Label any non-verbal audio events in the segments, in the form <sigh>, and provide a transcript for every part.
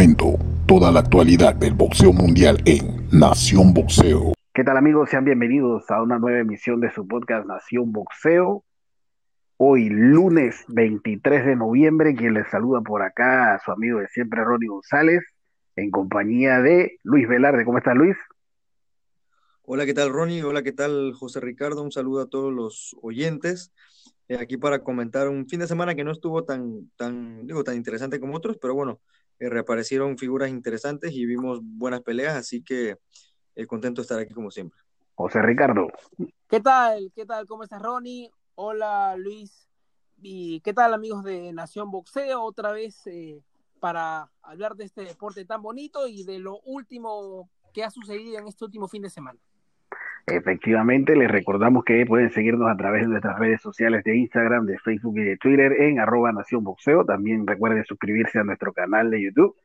Momento, toda la actualidad del boxeo mundial en Nación Boxeo. ¿Qué tal amigos? Sean bienvenidos a una nueva emisión de su podcast Nación Boxeo. Hoy, lunes 23 de noviembre, quien les saluda por acá a su amigo de siempre, Ronnie González, en compañía de Luis Velarde. ¿Cómo estás, Luis? Hola, ¿qué tal, Ronnie? Hola, ¿qué tal, José Ricardo? Un saludo a todos los oyentes. Eh, aquí para comentar un fin de semana que no estuvo tan, tan, digo, tan interesante como otros, pero bueno, reaparecieron figuras interesantes y vimos buenas peleas, así que eh, contento de estar aquí como siempre. José Ricardo. ¿Qué tal? ¿Qué tal? ¿Cómo estás, Ronnie? Hola, Luis. ¿Y qué tal, amigos de Nación Boxeo? Otra vez eh, para hablar de este deporte tan bonito y de lo último que ha sucedido en este último fin de semana. Efectivamente, les recordamos que pueden seguirnos a través de nuestras redes sociales de Instagram, de Facebook y de Twitter en arroba Nación Boxeo. También recuerden suscribirse a nuestro canal de YouTube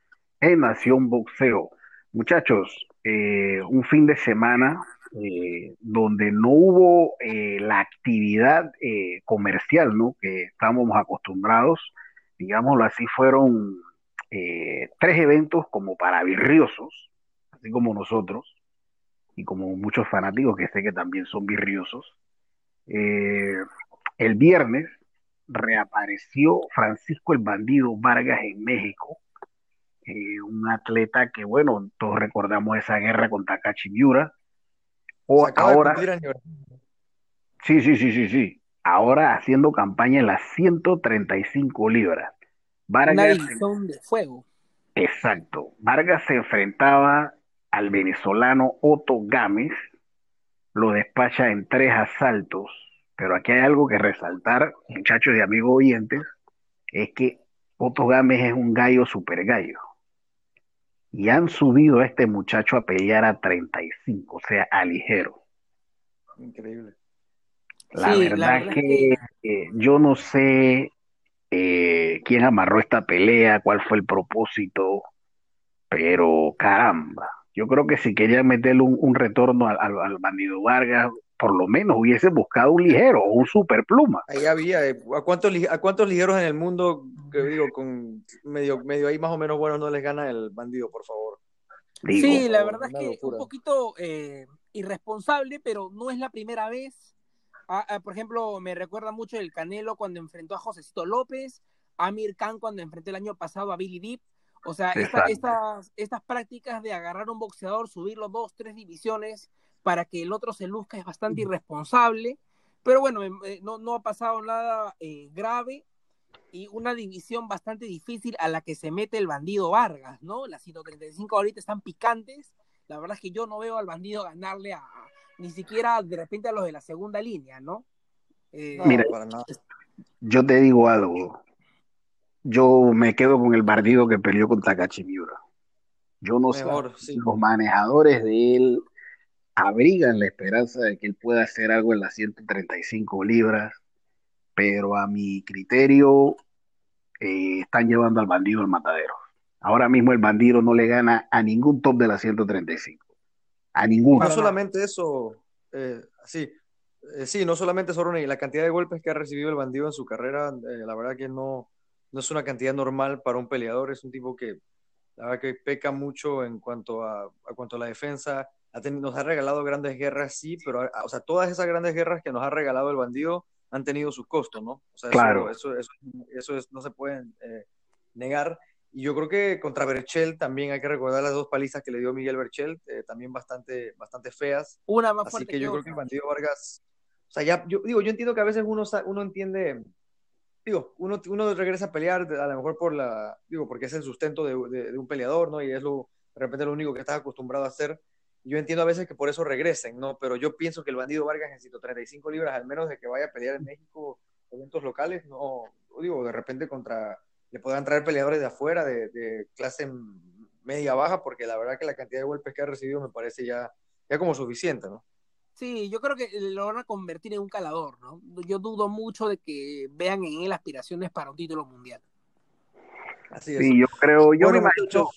en Nación Boxeo. Muchachos, eh, un fin de semana eh, donde no hubo eh, la actividad eh, comercial ¿no? que estábamos acostumbrados, digámoslo así, fueron eh, tres eventos como para virriosos, así como nosotros, y como muchos fanáticos que sé que también son virriosos. Eh, el viernes reapareció Francisco el Bandido Vargas en México, eh, un atleta que, bueno, todos recordamos esa guerra con Takashi Miura. O ahora, sí, sí, sí, sí, sí. Ahora haciendo campaña en las 135 libras. Vargas, Una de fuego. Exacto. Vargas se enfrentaba al venezolano Otto Gámez, lo despacha en tres asaltos, pero aquí hay algo que resaltar, muchachos y amigos oyentes, es que Otto Gámez es un gallo super gallo. Y han subido a este muchacho a pelear a 35, o sea, a ligero. Increíble. La, sí, verdad, la verdad que, que, eh, yo no sé eh, quién amarró esta pelea, cuál fue el propósito, pero caramba, yo creo que si querían meterle un, un retorno al, al, al, bandido Vargas, por lo menos hubiese buscado un ligero o un super pluma. Ahí había, eh, ¿a cuántos, ¿a cuántos ligeros en el mundo, que digo, con medio, medio ahí más o menos bueno no les gana el bandido, por favor? Digo, sí, la verdad es que locura. un poquito eh, irresponsable, pero no es la primera vez. Ah, ah, por ejemplo, me recuerda mucho el Canelo cuando enfrentó a Josecito López, Amir Khan cuando enfrentó el año pasado a Billy Deep. O sea, esta, estas, estas prácticas de agarrar a un boxeador, subirlo dos, tres divisiones para que el otro se luzca es bastante irresponsable. Pero bueno, eh, no, no ha pasado nada eh, grave y una división bastante difícil a la que se mete el bandido Vargas, ¿no? Las 135 ahorita están picantes. La verdad es que yo no veo al bandido ganarle a, ni siquiera de repente a los de la segunda línea, ¿no? Eh, Mira, no yo te digo algo yo me quedo con el bandido que peleó con Takashi Miura. Yo no Mejor, sé, sí. los manejadores de él abrigan la esperanza de que él pueda hacer algo en las 135 libras, pero a mi criterio eh, están llevando al bandido al matadero. Ahora mismo el bandido no le gana a ningún top de las 135. A ninguno. No solamente eso, eh, sí, eh, sí, no solamente eso, Ronnie, la cantidad de golpes que ha recibido el bandido en su carrera, eh, la verdad que no, no es una cantidad normal para un peleador, es un tipo que la verdad que peca mucho en cuanto a, a cuanto a la defensa, ha tenido, nos ha regalado grandes guerras, sí, pero a, o sea, todas esas grandes guerras que nos ha regalado el bandido han tenido sus costos, ¿no? O sea, claro. eso, eso, eso, eso es, no se puede eh, negar. Y yo creo que contra Berchel también hay que recordar las dos palizas que le dio Miguel Berchel, eh, también bastante, bastante feas. Una más Así fuerte que yo creo que el bandido Vargas, o sea, ya, yo digo, yo entiendo que a veces uno, uno entiende digo, uno, uno regresa a pelear a lo mejor por la, digo, porque es el sustento de, un peleador, ¿no? Y es lo, de repente lo único que estás acostumbrado a hacer. Yo entiendo a veces que por eso regresen, ¿no? Pero yo pienso que el bandido Vargas en 135 libras, al menos de que vaya a pelear en México eventos locales, no, digo, de repente contra, le podrán traer peleadores de afuera, de, de clase media baja, porque la verdad que la cantidad de golpes que ha recibido me parece ya, ya como suficiente, ¿no? Sí, yo creo que lo van a convertir en un calador, ¿no? Yo dudo mucho de que vean en él aspiraciones para un título mundial. Así es. Sí, yo creo, yo, bueno, me imagino,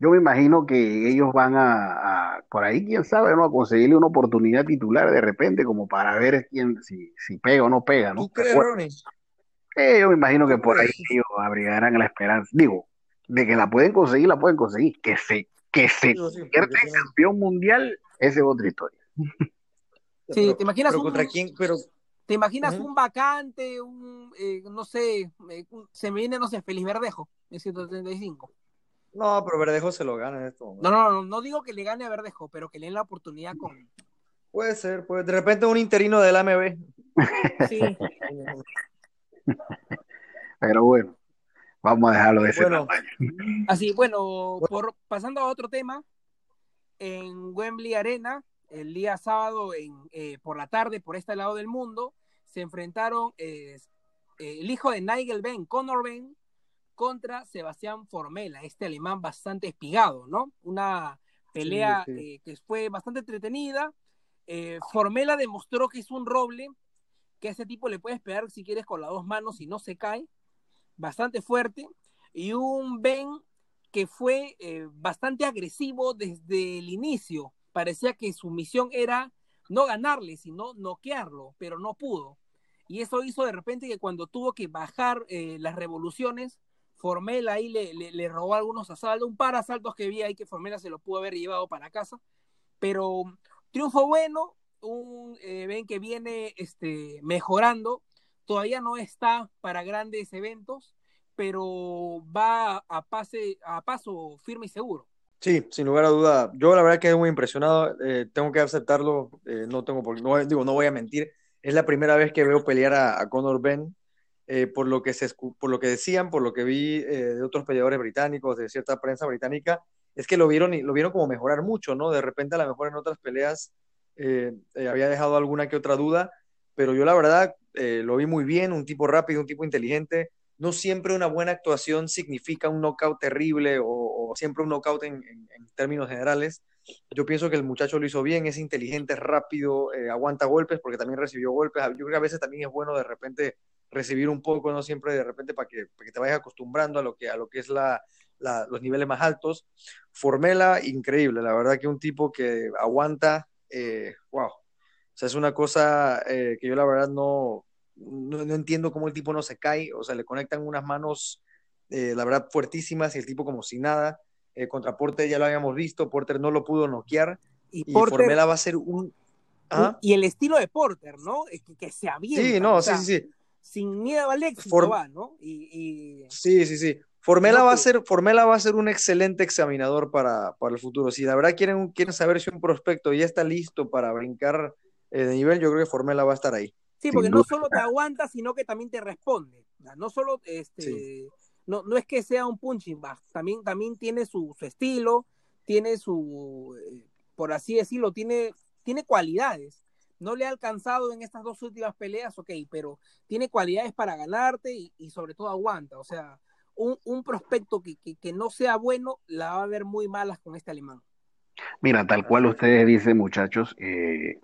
yo me imagino que ellos van a, a, por ahí, quién sabe, ¿no? A conseguirle una oportunidad titular de repente, como para ver quién, si, si pega o no pega, ¿no? ¿Tú crees, Ronnie? Eh, yo me imagino que por ahí ellos abrigarán la esperanza. Digo, de que la pueden conseguir, la pueden conseguir. Que se, que se convierte en campeón mundial, esa es otra historia. <laughs> Sí, te imaginas un, contra quién, pero te imaginas un vacante, un eh, no sé, eh, se me viene, no sé, Feliz Verdejo en 135. No, pero Verdejo se lo gana en esto. No, no, no, no digo que le gane a Verdejo, pero que le den la oportunidad con. Puede ser, puede, de repente un interino del AMB. <laughs> Sí. <laughs> pero bueno, vamos a dejarlo de ese bueno, Así, bueno, por, pasando a otro tema, en Wembley Arena, el día sábado en, eh, por la tarde, por este lado del mundo, se enfrentaron eh, el hijo de Nigel Ben, Conor Ben, contra Sebastián Formela, este alemán bastante espigado, ¿no? Una pelea eh, que fue bastante entretenida. Formela demostró que es un roble, que a ese tipo le puedes pegar si quieres con las dos manos y no se cae, bastante fuerte. Y un Ben que fue bastante agresivo desde el inicio, parecía que su misión era no ganarle, sino noquearlo, pero no pudo. Y eso hizo de repente que cuando tuvo que bajar eh, las revoluciones, Formela ahí le, le, robó algunos asaltos, un par de asaltos que vi ahí que Formela se lo pudo haber llevado para casa. Pero triunfo bueno, un eh, ven que viene este, mejorando, todavía no está para grandes eventos, pero va a, pase, a paso firme y seguro. Sí, sin lugar a duda. Yo la verdad quedé muy impresionado. Eh, tengo que aceptarlo. Eh, no tengo por, no, digo, no voy a mentir. Es la primera vez que veo pelear a, Conor Ben. Eh, por lo que se por lo que decían, por lo que vi de otros peleadores británicos, de cierta prensa británica, es que lo vieron y lo vieron como mejorar mucho, ¿no? De repente a lo mejor en otras peleas había dejado alguna que otra duda, pero yo la verdad lo vi muy bien, un tipo rápido, un tipo inteligente, no siempre una buena actuación significa un knockout terrible o, siempre un knockout en, términos generales. Yo pienso que el muchacho lo hizo bien, es inteligente, rápido, eh, aguanta golpes porque también recibió golpes. Yo creo que a veces también es bueno de repente recibir un poco, no siempre de repente para que, te vayas acostumbrando a lo que, a lo que es la, los niveles más altos. Formela, increíble, la verdad que un tipo que aguanta, eh, wow. O sea, es una cosa eh, que yo la verdad no, no, entiendo cómo el tipo no se cae, o sea, le conectan unas manos, eh, la verdad, fuertísimas y el tipo como si nada. Eh, contra Porter ya lo habíamos visto, Porter no lo pudo noquear y, Formela va a ser un... ¿Ah? Y el estilo de Porter, ¿no? Que, que se avienta. Sí, no, sí, sí, sí. Sin miedo al éxito va, ¿no? Y, Sí, sí, sí. Formela, va a ser, Formela va a ser un excelente examinador para, para, el futuro. Si la verdad quieren, quieren saber si un prospecto ya está listo para brincar eh, de nivel, yo creo que Formela va a estar ahí. Sí, porque no solo te aguanta, sino que también te responde. No solo, este, no, no es que sea un punching bag, también, también tiene su, estilo, tiene su, eh, por así decirlo, tiene, tiene cualidades. No le ha alcanzado en estas dos últimas peleas, ok, pero tiene cualidades para ganarte y, sobre todo aguanta. O sea, un, prospecto que, que, no sea bueno la va a ver muy malas con este alemán. Mira, tal cual ustedes dicen, muchachos, eh,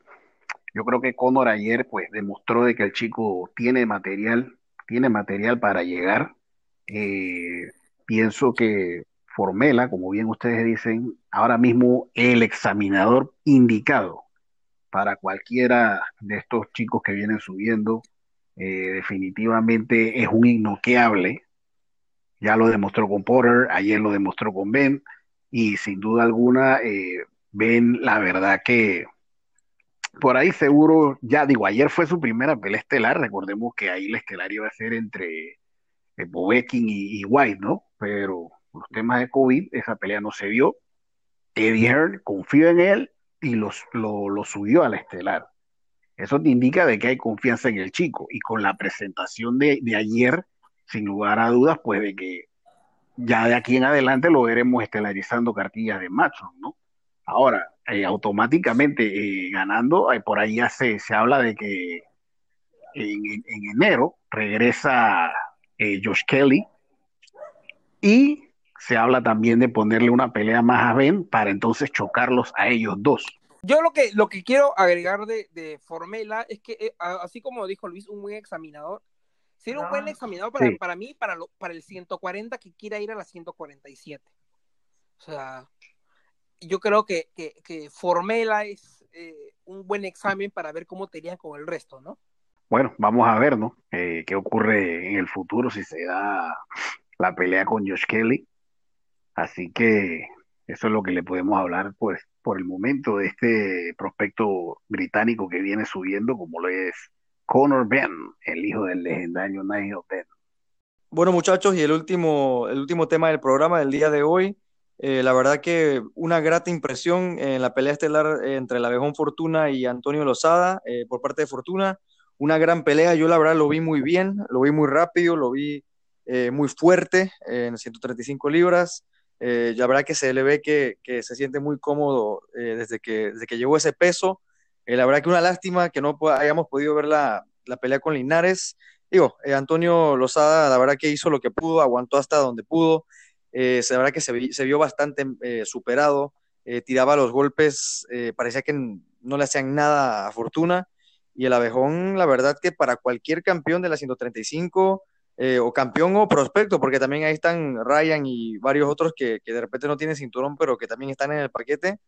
yo creo que Conor ayer pues demostró de que el chico tiene material, tiene material para llegar. Eh, pienso que Formela, como bien ustedes dicen, ahora mismo el examinador indicado para cualquiera de estos chicos que vienen subiendo, eh, definitivamente es un innoqueable. Ya lo demostró con Porter, ayer lo demostró con Ben, y sin duda alguna, eh, Ben, la verdad que por ahí seguro, ya digo, ayer fue su primera pelea estelar, recordemos que ahí la estelar iba a ser entre eh, Bobekin y, White, ¿no? Pero los temas de COVID, esa pelea no se dio. Eddie Hearn confió en él y lo, subió a la estelar. Eso te indica de que hay confianza en el chico. Y con la presentación de, ayer, sin lugar a dudas, pues de que ya de aquí en adelante lo veremos estelarizando cartillas de macho, ¿no? Ahora, eh, automáticamente eh, ganando, eh, por ahí ya se, se habla de que en, enero regresa Josh Kelly y se habla también de ponerle una pelea más a Ben para entonces chocarlos a ellos dos. Yo lo que, lo que quiero agregar de, de Formela es que, así como dijo Luis, un buen examinador, ser un buen examinador para, para mí, para, lo, para el 140 que quiera ir a la 147. O sea, yo creo que, que, Formela es eh, un buen examen para ver cómo te con el resto, ¿no? Bueno, vamos a ver, ¿no? Eh, ¿Qué ocurre en el futuro si se da la pelea con Josh Kelly? Así que eso es lo que le podemos hablar, pues, por el momento de este prospecto británico que viene subiendo, como lo es Conor Ben, el hijo del legendario Nigel Ben. Bueno, muchachos, y el último, el último tema del programa del día de hoy, eh, la verdad que una grata impresión en la pelea estelar entre la Abejón Fortuna y Antonio Lozada eh, por parte de Fortuna. Una gran pelea, yo la verdad lo vi muy bien, lo vi muy rápido, lo vi eh, muy fuerte en 135 libras. la verdad que se le ve que, se siente muy cómodo desde, que, desde que llegó ese peso. la verdad que una lástima que no hayamos podido ver la, la pelea con Linares digo, eh, Antonio Lozada, la verdad que hizo lo que pudo, aguantó hasta donde pudo, eh, la verdad que se, vio bastante eh, superado, tiraba los golpes, parecía que no le hacían nada a Fortuna, y el Abejón, la verdad que para cualquier campeón de la 135, o campeón o prospecto, porque también ahí están Ryan y varios otros que, de repente no tienen cinturón, pero que también están en el paquete,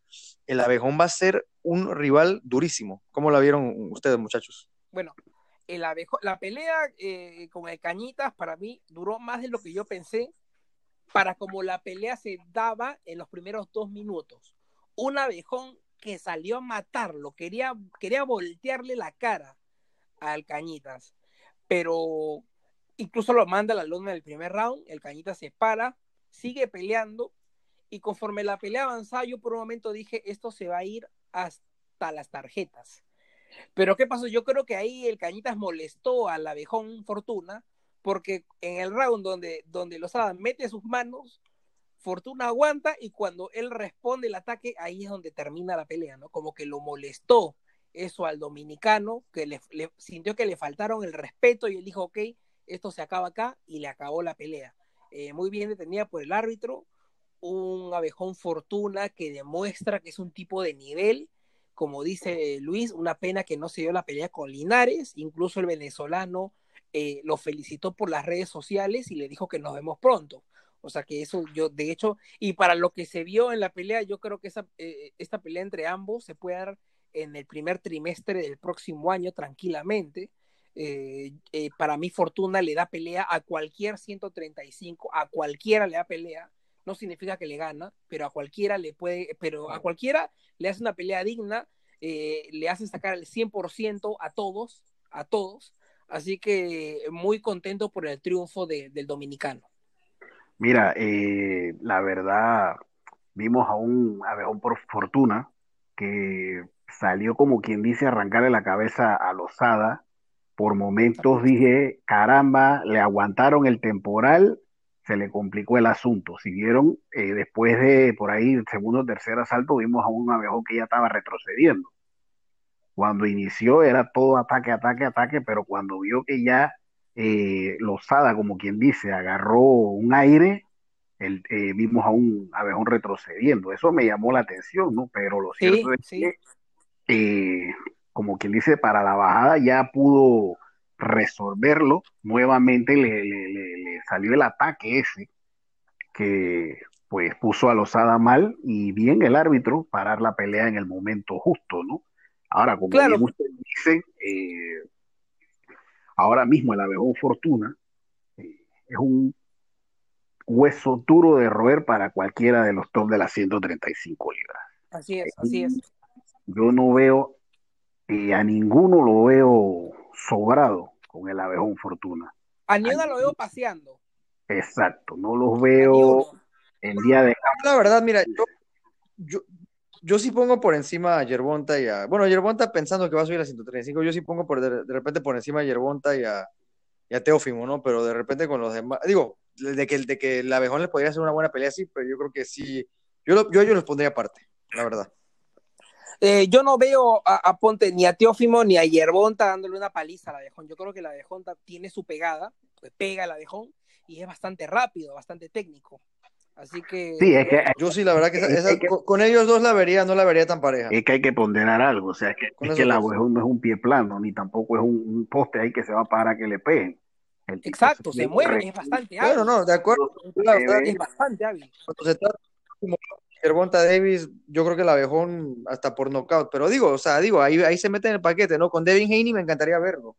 el Abejón va a ser un rival durísimo. ¿Cómo la vieron ustedes, muchachos? Bueno, el la pelea eh, con el Cañitas para mí duró más de lo que yo pensé para como la pelea se daba en los primeros dos minutos. Un abejón que salió a matarlo, quería, quería voltearle la cara al Cañitas, pero incluso lo manda a la luna del primer round, el Cañitas se para, sigue peleando y conforme la pelea avanzaba yo por un momento dije, esto se va a ir hasta las tarjetas pero ¿qué pasó? Yo creo que ahí el Cañitas molestó al abejón Fortuna, porque en el round donde, donde Lozada mete sus manos, Fortuna aguanta y cuando él responde el ataque, ahí es donde termina la pelea, ¿no? Como que lo molestó eso al dominicano, que le, sintió que le faltaron el respeto y él dijo, ok, esto se acaba acá y le acabó la pelea. Eh, muy bien detenida por el árbitro, un abejón Fortuna que demuestra que es un tipo de nivel como dice Luis, una pena que no se dio la pelea con Linares, incluso el venezolano eh, lo felicitó por las redes sociales y le dijo que nos vemos pronto. O sea que eso yo, de hecho, y para lo que se vio en la pelea, yo creo que esa, eh, esta pelea entre ambos se puede dar en el primer trimestre del próximo año tranquilamente. Eh, para mí Fortuna le da pelea a cualquier 135, a cualquiera le da pelea no significa que le gana, pero a cualquiera le puede, pero a cualquiera le hace una pelea digna, eh, le hace sacar el 100% a todos, a todos. Así que muy contento por el triunfo del dominicano. Mira, eh, la verdad, vimos a un Abejón por fortuna que salió como quien dice arrancarle la cabeza a Lozada. Por momentos dije, caramba, le aguantaron el temporal se le complicó el asunto. Si vieron, eh, después de por ahí el segundo o tercer asalto, vimos a un abejón que ya estaba retrocediendo. Cuando inició era todo ataque, ataque, ataque, pero cuando vio que ya eh, Lozada, como quien dice, agarró un aire, el, eh, vimos a un abejón retrocediendo. Eso me llamó la atención, ¿no? Pero lo cierto es que, eh, como quien dice, para la bajada ya pudo resolverlo, nuevamente le, salió el ataque ese que pues puso a Lozada mal y bien el árbitro parar la pelea en el momento justo, ¿no? Ahora, como claro. ustedes dicen, eh, ahora mismo el Abejón Fortuna eh, es un hueso duro de roer para cualquiera de los top de las 135 libras. Así es, así es. Yo no veo, eh, a ninguno lo veo sobrado con el abejón Fortuna. A Niuda lo veo paseando. Exacto, no los veo el día de... La verdad, mira, yo, yo, sí pongo por encima a Yerbonta y a... Bueno, Yerbonta pensando que va a subir a 135, yo sí pongo por de, repente por encima a Yerbonta y a, y Teófimo, ¿no? Pero de repente con los demás... Digo, de que, de que el abejón les podría hacer una buena pelea, sí, pero yo creo que sí... Yo, yo, yo los pondría aparte, la verdad. Eh, yo no veo a, Ponte ni a Teófimo ni a Yerbonta dándole una paliza a la Abejón. Yo creo que la Abejón tiene su pegada, pues pega el Abejón y es bastante rápido, bastante técnico. Así que. Sí, es que. Yo sí, la verdad que, con ellos dos la vería, no la vería tan pareja. Es que hay que ponderar algo. O sea, es que, es que el Abejón no es un pie plano, ni tampoco es un, poste ahí que se va para que le peguen. Exacto, se, mueve, es bastante hábil. Bueno, no, de acuerdo. es bastante hábil. Cuando se trata Gervonta Davis, yo creo que el abejón hasta por knockout, pero digo, o sea, digo, ahí, ahí se mete en el paquete, ¿no? Con Devin Haney me encantaría verlo.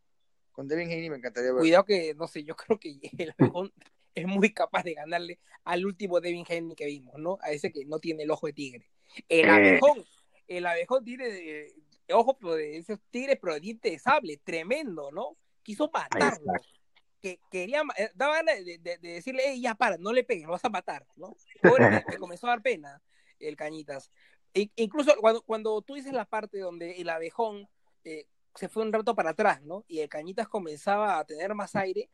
Con Devin Haney me encantaría verlo. Cuidado que, no sé, yo creo que el abejón, es muy capaz de ganarle al último Devin Henry que vimos, ¿no? A ese que no tiene el ojo de tigre. El eh. abejón, el abejón tiene de, ojo de esos tigres, pero de diente de sable, tremendo, ¿no? Quiso matarlo. Que quería, eh, daba ganas de, decirle, ya para, no le pegues, lo vas a matar, ¿no? me comenzó a dar pena el Cañitas. E, incluso cuando, cuando tú dices la parte donde el abejón eh, se fue un rato para atrás, ¿no? Y el Cañitas comenzaba a tener más aire.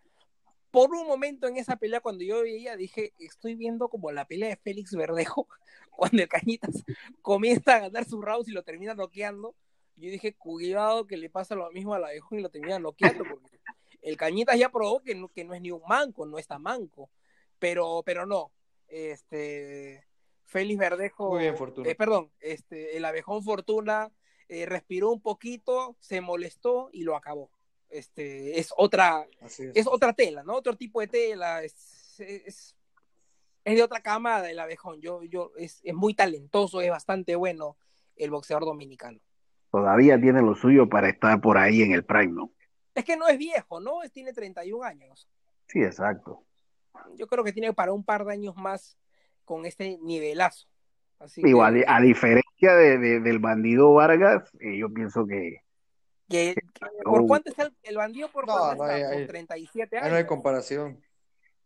Por un momento en esa pelea, cuando yo veía, dije, estoy viendo como la pelea de Félix Verdejo, <laughs> cuando el Cañitas comienza a ganar sus rounds y lo termina noqueando. Yo dije, cuidado que le pasa lo mismo al abejón y lo termina noqueando, porque el Cañitas ya probó que no, que no es ni un manco, no está manco. Pero, pero no. Este, Félix Verdejo. Muy bien, Fortuna. Eh, perdón, este, el abejón Fortuna eh, respiró un poquito, se molestó y lo acabó. Este, es otra, es. otra tela, ¿no? Otro tipo de tela, es, es, de otra cama el abejón. Yo, yo, es, es muy talentoso, es bastante bueno el boxeador dominicano. Todavía tiene lo suyo para estar por ahí en el prime, ¿no? Es que no es viejo, ¿no? Tiene 31 años. Sí, exacto. Yo creo que tiene para un par de años más con este nivelazo. Así Igual, a diferencia de, del bandido Vargas, eh, yo pienso que... ¿Por cuánto está el, bandido? ¿Por cuánto está? por 37 años. No hay comparación.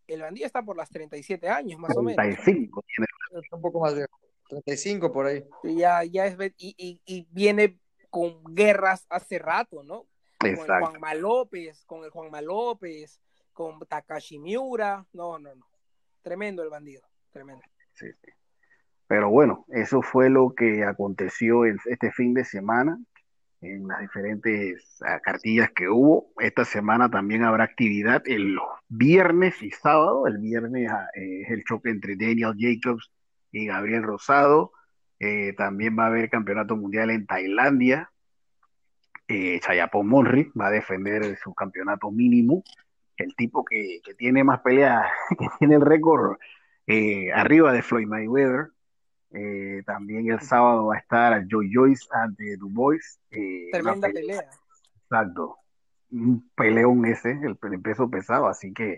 El bandido está por las 37 años, más o menos. 35 tiene. un poco más de 35 por ahí. Ya, ya es, y, y, viene con guerras hace rato, ¿no? Con el Juanma López, con el Juanma López, con Takashi Miura. No, no, no. Tremendo el bandido, tremendo. Sí, sí. Pero bueno, eso fue lo que aconteció este fin de semana en las diferentes ah, cartillas que hubo. Esta semana también habrá actividad el viernes y sábado. El viernes ah, eh, es el choque entre Daniel Jacobs y Gabriel Rosado. Eh, también va a haber campeonato mundial en Tailandia. Eh, Monri va a defender su campeonato mínimo. El tipo que, que tiene más peleas, <laughs> que tiene el récord eh, arriba de Floyd Mayweather. Eh, también el sábado va a estar Joy Joyce ante Dubois. Eh, Tremenda pelea, Exacto. Un peleón ese, el, peso pesado. Así que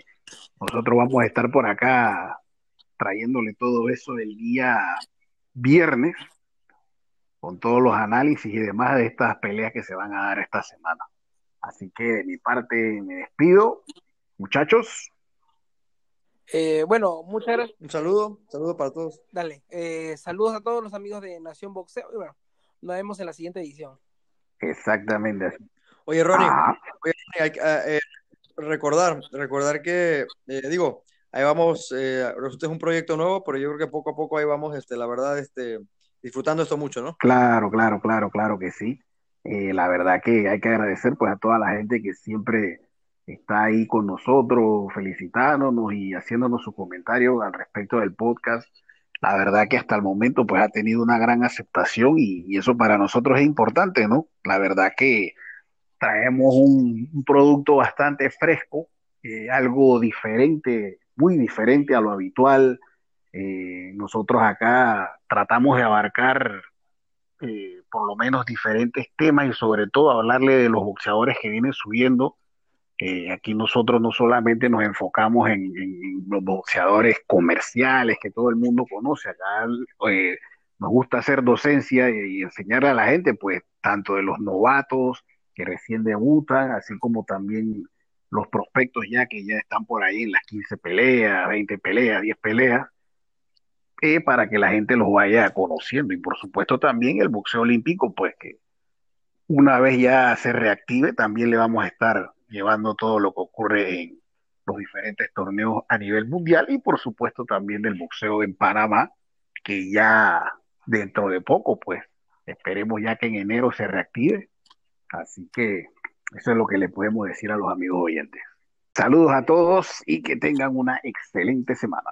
nosotros vamos a estar por acá trayéndole todo eso el día viernes con todos los análisis y demás de estas peleas que se van a dar esta semana. Así que de mi parte me despido. Muchachos, eh, bueno, muchas gracias. Un saludo, saludo para todos. Dale, eh, saludos a todos los amigos de Nación Boxeo y bueno, nos vemos en la siguiente edición. Exactamente. Oye, Ronnie, hay que eh, recordar, recordar que, digo, ahí vamos, eh, es un proyecto nuevo, pero yo creo que poco a poco ahí vamos, este, la verdad, este, disfrutando esto mucho, ¿no? Claro, claro, claro, claro que sí. la verdad que hay que agradecer pues a toda la gente que siempre está ahí con nosotros, felicitándonos y haciéndonos su comentario al respecto del podcast. La verdad que hasta el momento pues ha tenido una gran aceptación y, eso para nosotros es importante, ¿no? La verdad que traemos un, producto bastante fresco, eh, algo diferente, muy diferente a lo habitual. Eh, nosotros acá tratamos de abarcar eh, por lo menos diferentes temas y sobre todo hablarle de los boxeadores que vienen subiendo eh, aquí nosotros no solamente nos enfocamos en, los boxeadores comerciales que todo el mundo conoce, acá eh, nos gusta hacer docencia y, enseñarle a la gente, pues, tanto de los novatos que recién debutan, así como también los prospectos ya que ya están por ahí en las 15 peleas, 20 peleas, 10 peleas, eh, para que la gente los vaya conociendo. Y por supuesto también el boxeo olímpico, pues que una vez ya se reactive, también le vamos a estar llevando todo lo que ocurre en los diferentes torneos a nivel mundial y por supuesto también del boxeo en Panamá, que ya dentro de poco, pues esperemos ya que en enero se reactive. Así que eso es lo que le podemos decir a los amigos oyentes. Saludos a todos y que tengan una excelente semana.